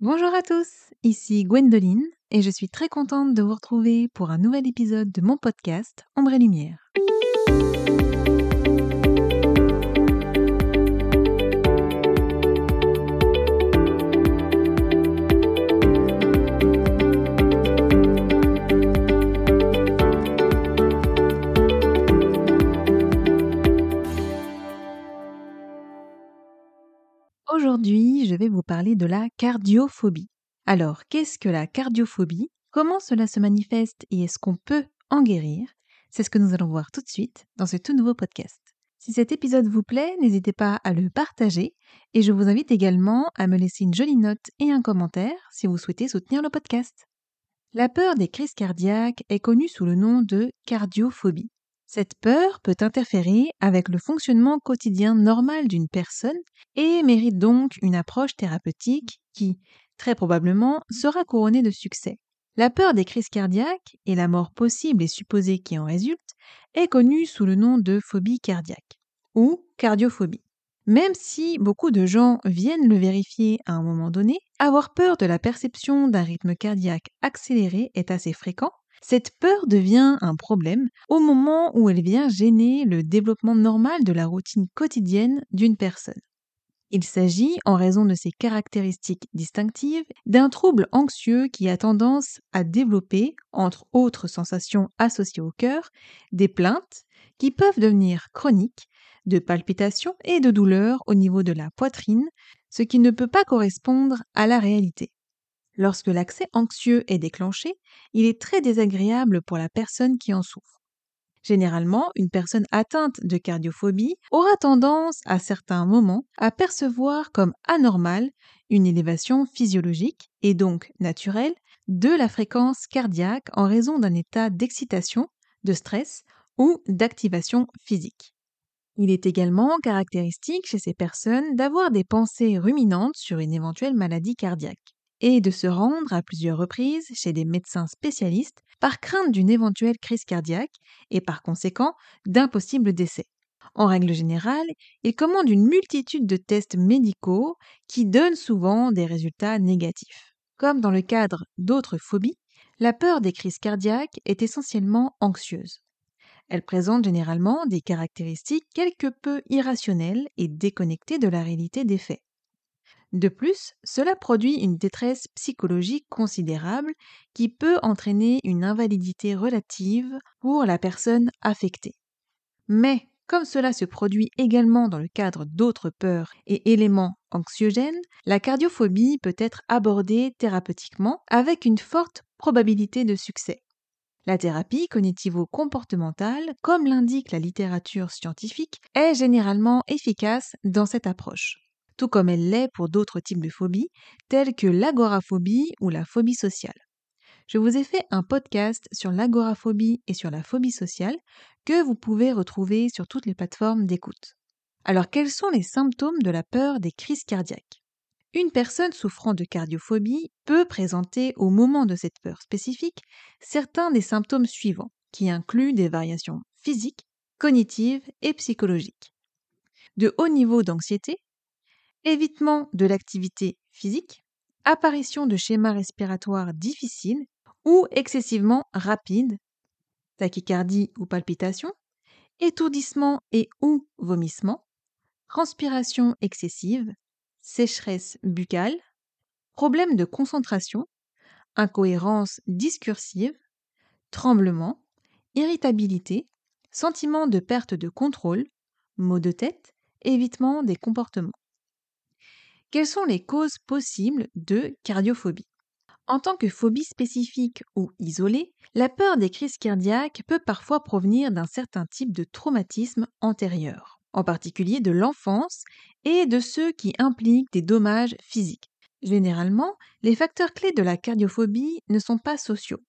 Bonjour à tous, ici Gwendoline et je suis très contente de vous retrouver pour un nouvel épisode de mon podcast Ombre et Lumière. Aujourd'hui, je vais vous parler de la cardiophobie. Alors, qu'est-ce que la cardiophobie? Comment cela se manifeste et est-ce qu'on peut en guérir? C'est ce que nous allons voir tout de suite dans ce tout nouveau podcast. Si cet épisode vous plaît, n'hésitez pas à le partager et je vous invite également à me laisser une jolie note et un commentaire si vous souhaitez soutenir le podcast. La peur des crises cardiaques est connue sous le nom de cardiophobie. Cette peur peut interférer avec le fonctionnement quotidien normal d'une personne et mérite donc une approche thérapeutique qui, très probablement, sera couronnée de succès. La peur des crises cardiaques et la mort possible et supposée qui en résulte est connue sous le nom de phobie cardiaque ou cardiophobie. Même si beaucoup de gens viennent le vérifier à un moment donné, avoir peur de la perception d'un rythme cardiaque accéléré est assez fréquent cette peur devient un problème au moment où elle vient gêner le développement normal de la routine quotidienne d'une personne. Il s'agit, en raison de ses caractéristiques distinctives, d'un trouble anxieux qui a tendance à développer, entre autres sensations associées au cœur, des plaintes qui peuvent devenir chroniques, de palpitations et de douleurs au niveau de la poitrine, ce qui ne peut pas correspondre à la réalité. Lorsque l'accès anxieux est déclenché, il est très désagréable pour la personne qui en souffre. Généralement, une personne atteinte de cardiophobie aura tendance à certains moments à percevoir comme anormale une élévation physiologique et donc naturelle de la fréquence cardiaque en raison d'un état d'excitation, de stress ou d'activation physique. Il est également caractéristique chez ces personnes d'avoir des pensées ruminantes sur une éventuelle maladie cardiaque et de se rendre à plusieurs reprises chez des médecins spécialistes par crainte d'une éventuelle crise cardiaque et par conséquent d'un possible décès. En règle générale, ils commandent une multitude de tests médicaux qui donnent souvent des résultats négatifs. Comme dans le cadre d'autres phobies, la peur des crises cardiaques est essentiellement anxieuse. Elle présente généralement des caractéristiques quelque peu irrationnelles et déconnectées de la réalité des faits. De plus, cela produit une détresse psychologique considérable qui peut entraîner une invalidité relative pour la personne affectée. Mais comme cela se produit également dans le cadre d'autres peurs et éléments anxiogènes, la cardiophobie peut être abordée thérapeutiquement avec une forte probabilité de succès. La thérapie cognitivo-comportementale, comme l'indique la littérature scientifique, est généralement efficace dans cette approche tout comme elle l'est pour d'autres types de phobies, telles que l'agoraphobie ou la phobie sociale. Je vous ai fait un podcast sur l'agoraphobie et sur la phobie sociale que vous pouvez retrouver sur toutes les plateformes d'écoute. Alors quels sont les symptômes de la peur des crises cardiaques? Une personne souffrant de cardiophobie peut présenter au moment de cette peur spécifique certains des symptômes suivants, qui incluent des variations physiques, cognitives et psychologiques. De hauts niveaux d'anxiété, évitement de l'activité physique, apparition de schémas respiratoires difficiles ou excessivement rapides, tachycardie ou palpitation, étourdissement et ou vomissement, transpiration excessive, sécheresse buccale, problème de concentration, incohérence discursive, tremblement, irritabilité, sentiment de perte de contrôle, maux de tête, évitement des comportements. Quelles sont les causes possibles de cardiophobie? En tant que phobie spécifique ou isolée, la peur des crises cardiaques peut parfois provenir d'un certain type de traumatisme antérieur, en particulier de l'enfance et de ceux qui impliquent des dommages physiques. Généralement, les facteurs clés de la cardiophobie ne sont pas sociaux.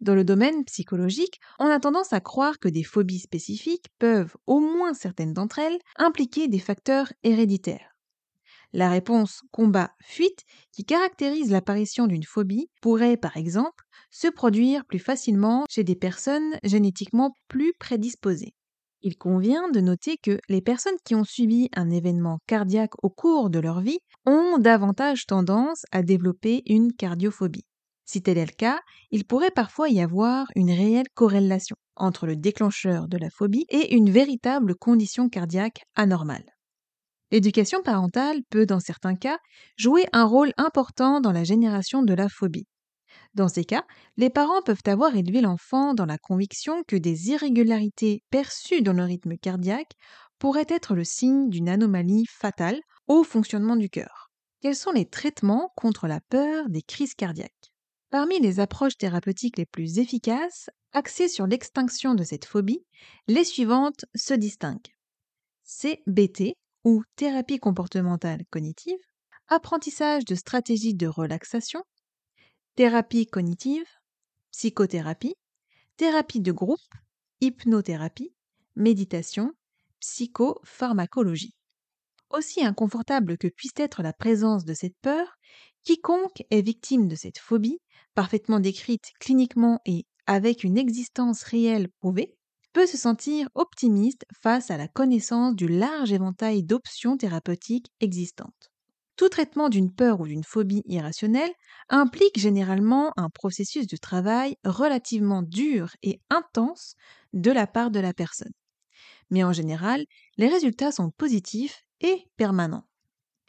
Dans le domaine psychologique, on a tendance à croire que des phobies spécifiques peuvent, au moins certaines d'entre elles, impliquer des facteurs héréditaires. La réponse combat-fuite, qui caractérise l'apparition d'une phobie, pourrait par exemple se produire plus facilement chez des personnes génétiquement plus prédisposées. Il convient de noter que les personnes qui ont subi un événement cardiaque au cours de leur vie ont davantage tendance à développer une cardiophobie. Si tel est le cas, il pourrait parfois y avoir une réelle corrélation entre le déclencheur de la phobie et une véritable condition cardiaque anormale. L'éducation parentale peut, dans certains cas, jouer un rôle important dans la génération de la phobie. Dans ces cas, les parents peuvent avoir élevé l'enfant dans la conviction que des irrégularités perçues dans le rythme cardiaque pourraient être le signe d'une anomalie fatale au fonctionnement du cœur. Quels sont les traitements contre la peur des crises cardiaques? Parmi les approches thérapeutiques les plus efficaces, axées sur l'extinction de cette phobie, les suivantes se distinguent. CBT, ou thérapie comportementale cognitive, apprentissage de stratégies de relaxation, thérapie cognitive, psychothérapie, thérapie de groupe, hypnothérapie, méditation, psychopharmacologie. Aussi inconfortable que puisse être la présence de cette peur, quiconque est victime de cette phobie, parfaitement décrite cliniquement et avec une existence réelle prouvée, se sentir optimiste face à la connaissance du large éventail d'options thérapeutiques existantes. Tout traitement d'une peur ou d'une phobie irrationnelle implique généralement un processus de travail relativement dur et intense de la part de la personne. Mais en général, les résultats sont positifs et permanents.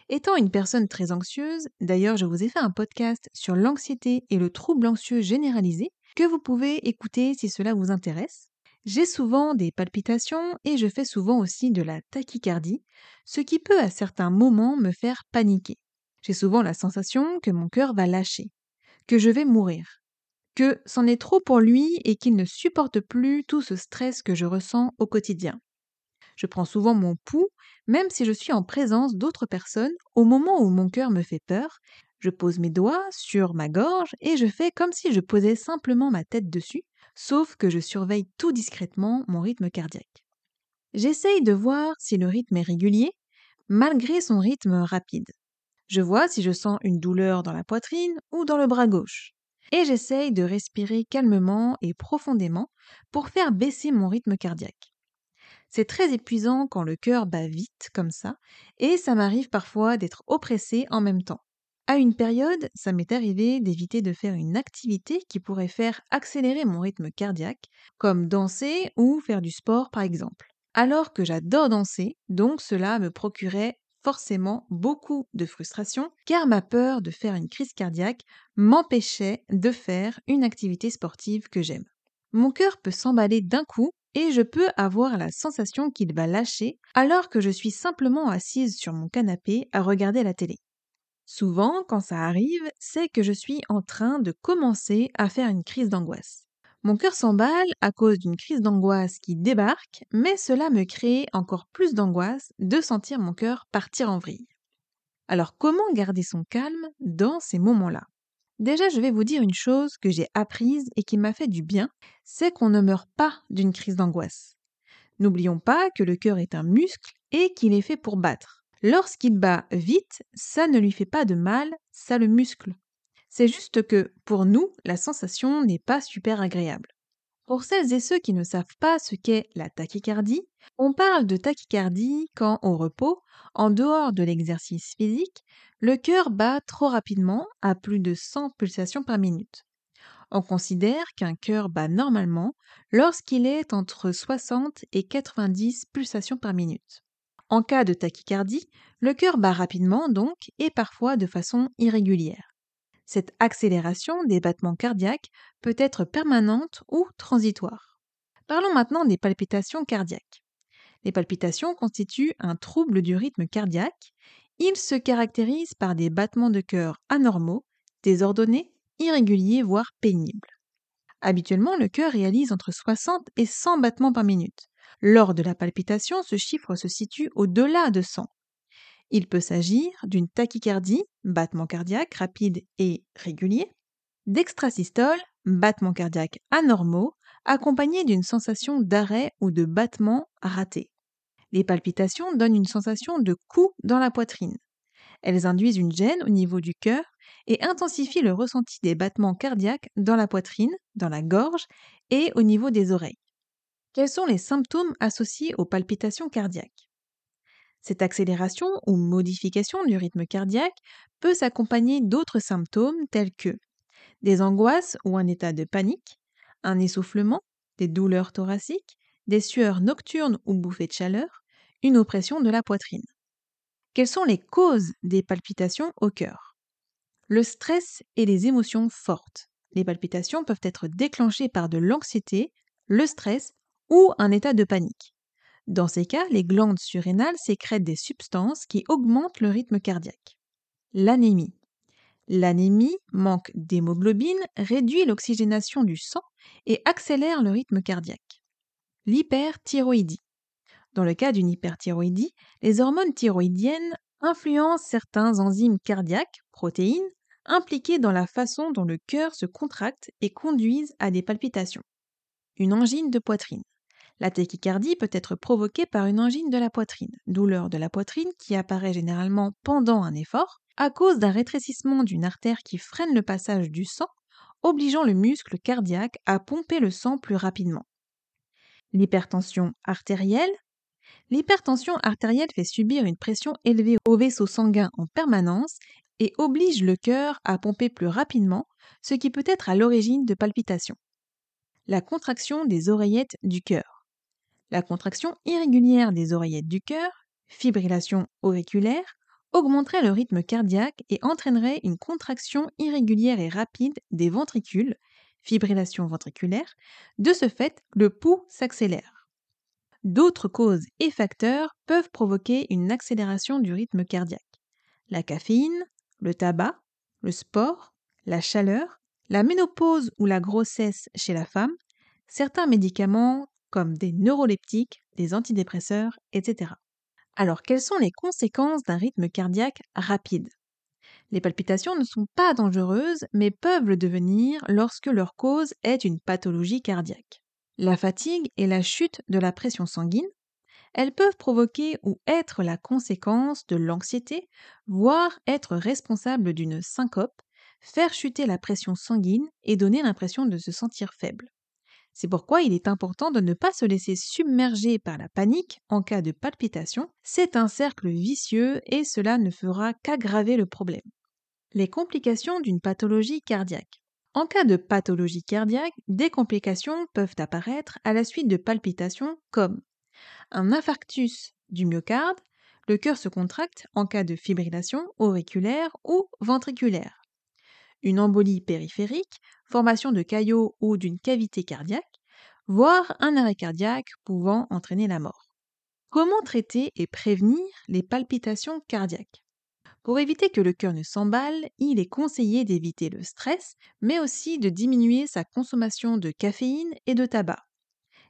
Étant une personne très anxieuse, d'ailleurs je vous ai fait un podcast sur l'anxiété et le trouble anxieux généralisé que vous pouvez écouter si cela vous intéresse, j'ai souvent des palpitations et je fais souvent aussi de la tachycardie, ce qui peut à certains moments me faire paniquer. J'ai souvent la sensation que mon cœur va lâcher, que je vais mourir, que c'en est trop pour lui et qu'il ne supporte plus tout ce stress que je ressens au quotidien. Je prends souvent mon pouls, même si je suis en présence d'autres personnes, au moment où mon cœur me fait peur. Je pose mes doigts sur ma gorge et je fais comme si je posais simplement ma tête dessus, sauf que je surveille tout discrètement mon rythme cardiaque. J'essaye de voir si le rythme est régulier, malgré son rythme rapide. Je vois si je sens une douleur dans la poitrine ou dans le bras gauche. Et j'essaye de respirer calmement et profondément pour faire baisser mon rythme cardiaque. C'est très épuisant quand le cœur bat vite comme ça, et ça m'arrive parfois d'être oppressé en même temps. À une période, ça m'est arrivé d'éviter de faire une activité qui pourrait faire accélérer mon rythme cardiaque, comme danser ou faire du sport par exemple. Alors que j'adore danser, donc cela me procurait forcément beaucoup de frustration, car ma peur de faire une crise cardiaque m'empêchait de faire une activité sportive que j'aime. Mon cœur peut s'emballer d'un coup et je peux avoir la sensation qu'il va lâcher alors que je suis simplement assise sur mon canapé à regarder la télé. Souvent, quand ça arrive, c'est que je suis en train de commencer à faire une crise d'angoisse. Mon cœur s'emballe à cause d'une crise d'angoisse qui débarque, mais cela me crée encore plus d'angoisse de sentir mon cœur partir en vrille. Alors comment garder son calme dans ces moments-là? Déjà, je vais vous dire une chose que j'ai apprise et qui m'a fait du bien, c'est qu'on ne meurt pas d'une crise d'angoisse. N'oublions pas que le cœur est un muscle et qu'il est fait pour battre. Lorsqu'il bat vite, ça ne lui fait pas de mal, ça le muscle. C'est juste que, pour nous, la sensation n'est pas super agréable. Pour celles et ceux qui ne savent pas ce qu'est la tachycardie, on parle de tachycardie quand, au repos, en dehors de l'exercice physique, le cœur bat trop rapidement à plus de 100 pulsations par minute. On considère qu'un cœur bat normalement lorsqu'il est entre 60 et 90 pulsations par minute. En cas de tachycardie, le cœur bat rapidement donc et parfois de façon irrégulière. Cette accélération des battements cardiaques peut être permanente ou transitoire. Parlons maintenant des palpitations cardiaques. Les palpitations constituent un trouble du rythme cardiaque. Ils se caractérisent par des battements de cœur anormaux, désordonnés, irréguliers, voire pénibles. Habituellement, le cœur réalise entre 60 et 100 battements par minute. Lors de la palpitation, ce chiffre se situe au-delà de 100. Il peut s'agir d'une tachycardie, battement cardiaque rapide et régulier, d'extrasystole, battement cardiaque anormaux, accompagné d'une sensation d'arrêt ou de battement raté. Les palpitations donnent une sensation de coup dans la poitrine. Elles induisent une gêne au niveau du cœur et intensifient le ressenti des battements cardiaques dans la poitrine, dans la gorge et au niveau des oreilles. Quels sont les symptômes associés aux palpitations cardiaques Cette accélération ou modification du rythme cardiaque peut s'accompagner d'autres symptômes tels que des angoisses ou un état de panique, un essoufflement, des douleurs thoraciques, des sueurs nocturnes ou bouffées de chaleur, une oppression de la poitrine. Quelles sont les causes des palpitations au cœur? Le stress et les émotions fortes. Les palpitations peuvent être déclenchées par de l'anxiété, le stress ou un état de panique. Dans ces cas, les glandes surrénales sécrètent des substances qui augmentent le rythme cardiaque. L'anémie. L'anémie, manque d'hémoglobine, réduit l'oxygénation du sang et accélère le rythme cardiaque. L'hyperthyroïdie. Dans le cas d'une hyperthyroïdie, les hormones thyroïdiennes influencent certains enzymes cardiaques, protéines, impliquées dans la façon dont le cœur se contracte et conduisent à des palpitations. Une angine de poitrine. La tachycardie peut être provoquée par une angine de la poitrine, douleur de la poitrine qui apparaît généralement pendant un effort, à cause d'un rétrécissement d'une artère qui freine le passage du sang, obligeant le muscle cardiaque à pomper le sang plus rapidement. L'hypertension artérielle. L'hypertension artérielle fait subir une pression élevée au vaisseau sanguin en permanence et oblige le cœur à pomper plus rapidement, ce qui peut être à l'origine de palpitations. La contraction des oreillettes du cœur. La contraction irrégulière des oreillettes du cœur, fibrillation auriculaire, augmenterait le rythme cardiaque et entraînerait une contraction irrégulière et rapide des ventricules, fibrillation ventriculaire. De ce fait, le pouls s'accélère. D'autres causes et facteurs peuvent provoquer une accélération du rythme cardiaque. La caféine, le tabac, le sport, la chaleur, la ménopause ou la grossesse chez la femme, certains médicaments comme des neuroleptiques, des antidépresseurs, etc. Alors, quelles sont les conséquences d'un rythme cardiaque rapide? Les palpitations ne sont pas dangereuses, mais peuvent le devenir lorsque leur cause est une pathologie cardiaque. La fatigue et la chute de la pression sanguine, elles peuvent provoquer ou être la conséquence de l'anxiété, voire être responsables d'une syncope, faire chuter la pression sanguine et donner l'impression de se sentir faible. C'est pourquoi il est important de ne pas se laisser submerger par la panique en cas de palpitation. C'est un cercle vicieux et cela ne fera qu'aggraver le problème. Les complications d'une pathologie cardiaque. En cas de pathologie cardiaque, des complications peuvent apparaître à la suite de palpitations comme un infarctus du myocarde, le cœur se contracte en cas de fibrillation auriculaire ou ventriculaire, une embolie périphérique, formation de caillots ou d'une cavité cardiaque, voire un arrêt cardiaque pouvant entraîner la mort. Comment traiter et prévenir les palpitations cardiaques? Pour éviter que le cœur ne s'emballe, il est conseillé d'éviter le stress, mais aussi de diminuer sa consommation de caféine et de tabac.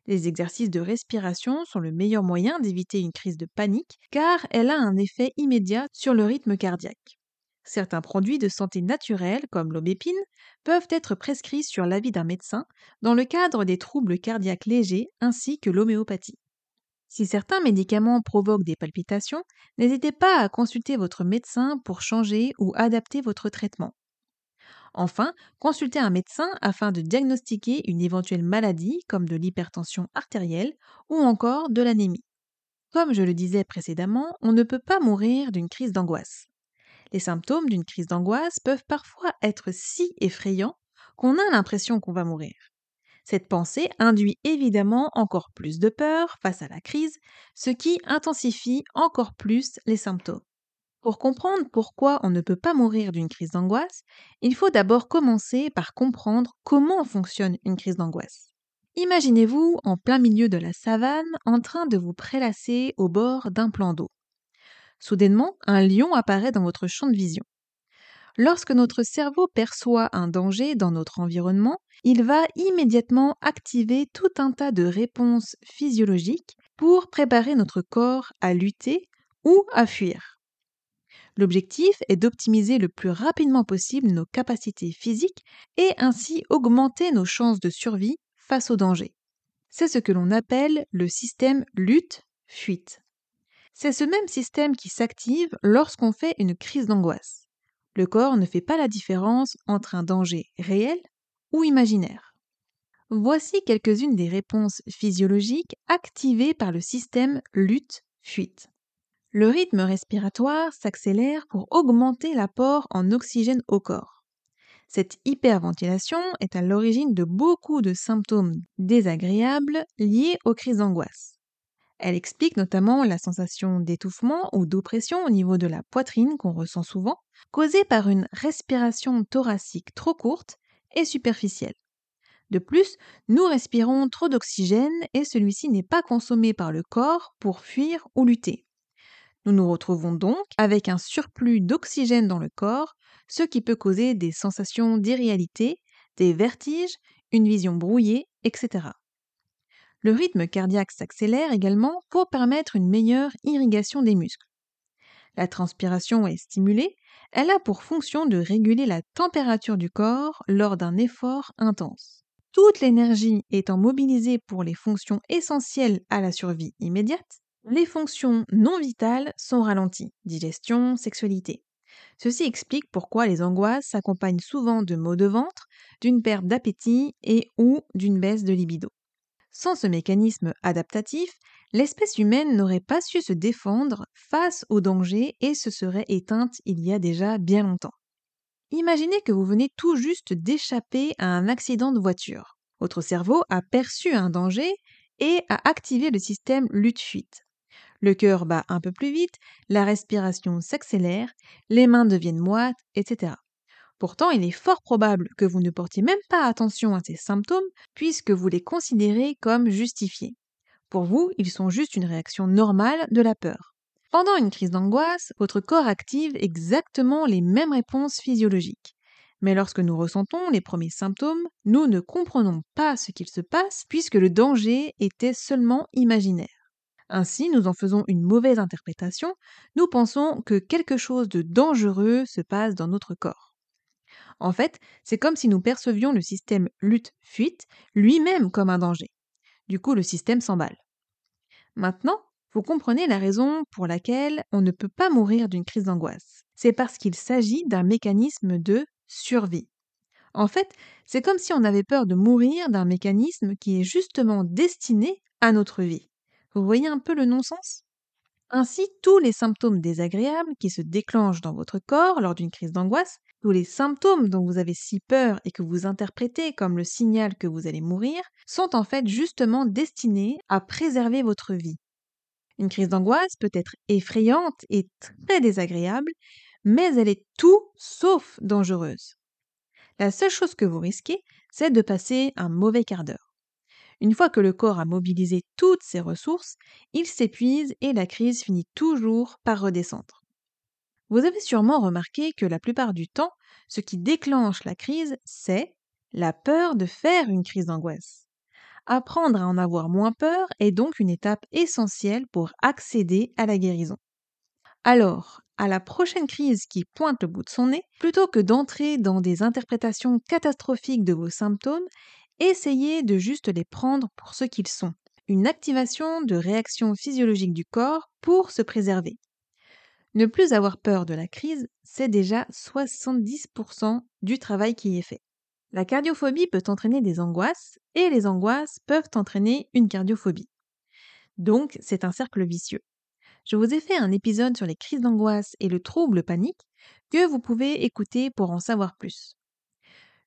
Les exercices de respiration sont le meilleur moyen d'éviter une crise de panique car elle a un effet immédiat sur le rythme cardiaque. Certains produits de santé naturelle, comme l'aubépine, peuvent être prescrits sur l'avis d'un médecin dans le cadre des troubles cardiaques légers ainsi que l'homéopathie. Si certains médicaments provoquent des palpitations, n'hésitez pas à consulter votre médecin pour changer ou adapter votre traitement. Enfin, consultez un médecin afin de diagnostiquer une éventuelle maladie comme de l'hypertension artérielle ou encore de l'anémie. Comme je le disais précédemment, on ne peut pas mourir d'une crise d'angoisse. Les symptômes d'une crise d'angoisse peuvent parfois être si effrayants qu'on a l'impression qu'on va mourir. Cette pensée induit évidemment encore plus de peur face à la crise, ce qui intensifie encore plus les symptômes. Pour comprendre pourquoi on ne peut pas mourir d'une crise d'angoisse, il faut d'abord commencer par comprendre comment fonctionne une crise d'angoisse. Imaginez-vous en plein milieu de la savane en train de vous prélasser au bord d'un plan d'eau. Soudainement, un lion apparaît dans votre champ de vision. Lorsque notre cerveau perçoit un danger dans notre environnement, il va immédiatement activer tout un tas de réponses physiologiques pour préparer notre corps à lutter ou à fuir. L'objectif est d'optimiser le plus rapidement possible nos capacités physiques et ainsi augmenter nos chances de survie face au danger. C'est ce que l'on appelle le système lutte-fuite. C'est ce même système qui s'active lorsqu'on fait une crise d'angoisse. Le corps ne fait pas la différence entre un danger réel ou imaginaire. Voici quelques-unes des réponses physiologiques activées par le système lutte-fuite. Le rythme respiratoire s'accélère pour augmenter l'apport en oxygène au corps. Cette hyperventilation est à l'origine de beaucoup de symptômes désagréables liés aux crises d'angoisse. Elle explique notamment la sensation d'étouffement ou d'oppression au niveau de la poitrine qu'on ressent souvent, causée par une respiration thoracique trop courte et superficielle. De plus, nous respirons trop d'oxygène et celui-ci n'est pas consommé par le corps pour fuir ou lutter. Nous nous retrouvons donc avec un surplus d'oxygène dans le corps, ce qui peut causer des sensations d'irréalité, des vertiges, une vision brouillée, etc. Le rythme cardiaque s'accélère également pour permettre une meilleure irrigation des muscles. La transpiration est stimulée, elle a pour fonction de réguler la température du corps lors d'un effort intense. Toute l'énergie étant mobilisée pour les fonctions essentielles à la survie immédiate, les fonctions non vitales sont ralenties, digestion, sexualité. Ceci explique pourquoi les angoisses s'accompagnent souvent de maux de ventre, d'une perte d'appétit et ou d'une baisse de libido. Sans ce mécanisme adaptatif, l'espèce humaine n'aurait pas su se défendre face au danger et se serait éteinte il y a déjà bien longtemps. Imaginez que vous venez tout juste d'échapper à un accident de voiture. Votre cerveau a perçu un danger et a activé le système lutte-fuite. Le cœur bat un peu plus vite, la respiration s'accélère, les mains deviennent moites, etc. Pourtant, il est fort probable que vous ne portiez même pas attention à ces symptômes puisque vous les considérez comme justifiés. Pour vous, ils sont juste une réaction normale de la peur. Pendant une crise d'angoisse, votre corps active exactement les mêmes réponses physiologiques. Mais lorsque nous ressentons les premiers symptômes, nous ne comprenons pas ce qu'il se passe puisque le danger était seulement imaginaire. Ainsi, nous en faisons une mauvaise interprétation, nous pensons que quelque chose de dangereux se passe dans notre corps. En fait, c'est comme si nous percevions le système lutte-fuite lui-même comme un danger. Du coup, le système s'emballe. Maintenant, vous comprenez la raison pour laquelle on ne peut pas mourir d'une crise d'angoisse. C'est parce qu'il s'agit d'un mécanisme de survie. En fait, c'est comme si on avait peur de mourir d'un mécanisme qui est justement destiné à notre vie. Vous voyez un peu le non-sens? Ainsi, tous les symptômes désagréables qui se déclenchent dans votre corps lors d'une crise d'angoisse, tous les symptômes dont vous avez si peur et que vous interprétez comme le signal que vous allez mourir, sont en fait justement destinés à préserver votre vie. Une crise d'angoisse peut être effrayante et très désagréable, mais elle est tout sauf dangereuse. La seule chose que vous risquez, c'est de passer un mauvais quart d'heure. Une fois que le corps a mobilisé toutes ses ressources, il s'épuise et la crise finit toujours par redescendre. Vous avez sûrement remarqué que la plupart du temps, ce qui déclenche la crise, c'est la peur de faire une crise d'angoisse. Apprendre à en avoir moins peur est donc une étape essentielle pour accéder à la guérison. Alors, à la prochaine crise qui pointe le bout de son nez, plutôt que d'entrer dans des interprétations catastrophiques de vos symptômes, essayez de juste les prendre pour ce qu'ils sont, une activation de réaction physiologique du corps pour se préserver. Ne plus avoir peur de la crise, c'est déjà 70% du travail qui est fait. La cardiophobie peut entraîner des angoisses et les angoisses peuvent entraîner une cardiophobie. Donc, c'est un cercle vicieux. Je vous ai fait un épisode sur les crises d'angoisse et le trouble panique que vous pouvez écouter pour en savoir plus.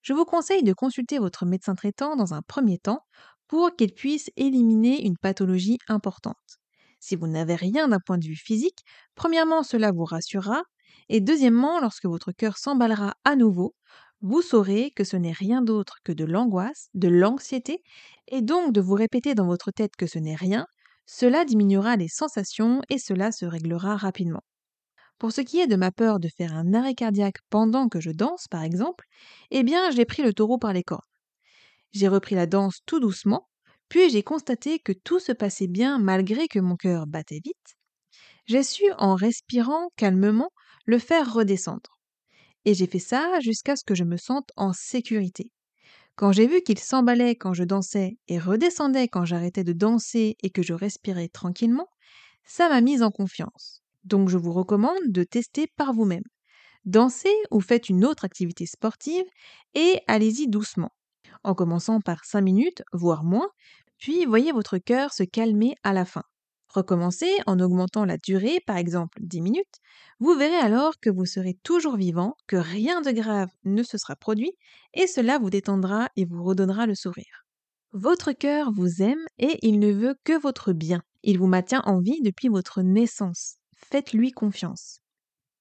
Je vous conseille de consulter votre médecin traitant dans un premier temps pour qu'il puisse éliminer une pathologie importante. Si vous n'avez rien d'un point de vue physique, premièrement, cela vous rassurera, et deuxièmement, lorsque votre cœur s'emballera à nouveau, vous saurez que ce n'est rien d'autre que de l'angoisse, de l'anxiété, et donc de vous répéter dans votre tête que ce n'est rien, cela diminuera les sensations et cela se réglera rapidement. Pour ce qui est de ma peur de faire un arrêt cardiaque pendant que je danse, par exemple, eh bien j'ai pris le taureau par les cornes. J'ai repris la danse tout doucement, puis j'ai constaté que tout se passait bien malgré que mon cœur battait vite. J'ai su, en respirant calmement, le faire redescendre. Et j'ai fait ça jusqu'à ce que je me sente en sécurité. Quand j'ai vu qu'il s'emballait quand je dansais et redescendait quand j'arrêtais de danser et que je respirais tranquillement, ça m'a mise en confiance. Donc je vous recommande de tester par vous-même. Dansez ou faites une autre activité sportive et allez-y doucement. en commençant par 5 minutes, voire moins, puis voyez votre cœur se calmer à la fin. Recommencez en augmentant la durée, par exemple 10 minutes. Vous verrez alors que vous serez toujours vivant, que rien de grave ne se sera produit, et cela vous détendra et vous redonnera le sourire. Votre cœur vous aime et il ne veut que votre bien. Il vous maintient en vie depuis votre naissance. Faites-lui confiance.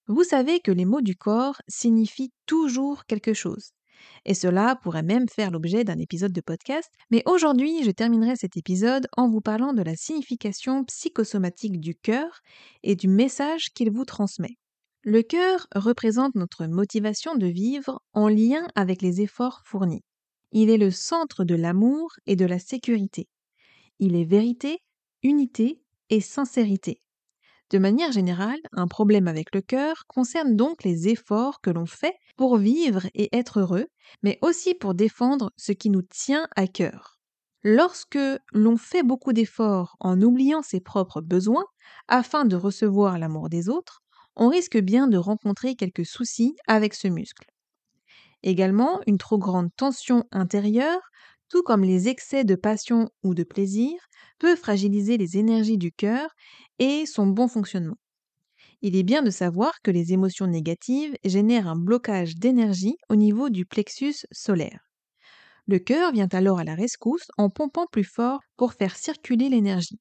Vous savez que les mots du corps signifient toujours quelque chose. Et cela pourrait même faire l'objet d'un épisode de podcast, mais aujourd'hui je terminerai cet épisode en vous parlant de la signification psychosomatique du cœur et du message qu'il vous transmet. Le cœur représente notre motivation de vivre en lien avec les efforts fournis. Il est le centre de l'amour et de la sécurité. Il est vérité, unité et sincérité. De manière générale, un problème avec le cœur concerne donc les efforts que l'on fait pour vivre et être heureux, mais aussi pour défendre ce qui nous tient à cœur. Lorsque l'on fait beaucoup d'efforts en oubliant ses propres besoins afin de recevoir l'amour des autres, on risque bien de rencontrer quelques soucis avec ce muscle. Également, une trop grande tension intérieure, tout comme les excès de passion ou de plaisir, peut fragiliser les énergies du cœur et son bon fonctionnement. Il est bien de savoir que les émotions négatives génèrent un blocage d'énergie au niveau du plexus solaire. Le cœur vient alors à la rescousse en pompant plus fort pour faire circuler l'énergie.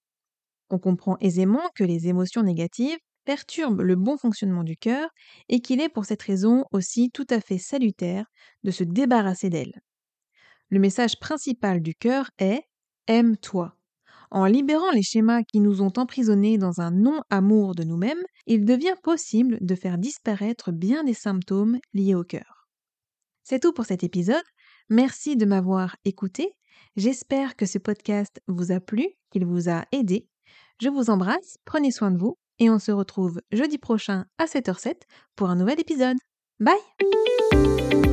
On comprend aisément que les émotions négatives perturbe le bon fonctionnement du cœur et qu'il est pour cette raison aussi tout à fait salutaire de se débarrasser d'elle. Le message principal du cœur est Aime-toi. En libérant les schémas qui nous ont emprisonnés dans un non-amour de nous-mêmes, il devient possible de faire disparaître bien des symptômes liés au cœur. C'est tout pour cet épisode. Merci de m'avoir écouté. J'espère que ce podcast vous a plu, qu'il vous a aidé. Je vous embrasse, prenez soin de vous et on se retrouve jeudi prochain à 7h07 pour un nouvel épisode. Bye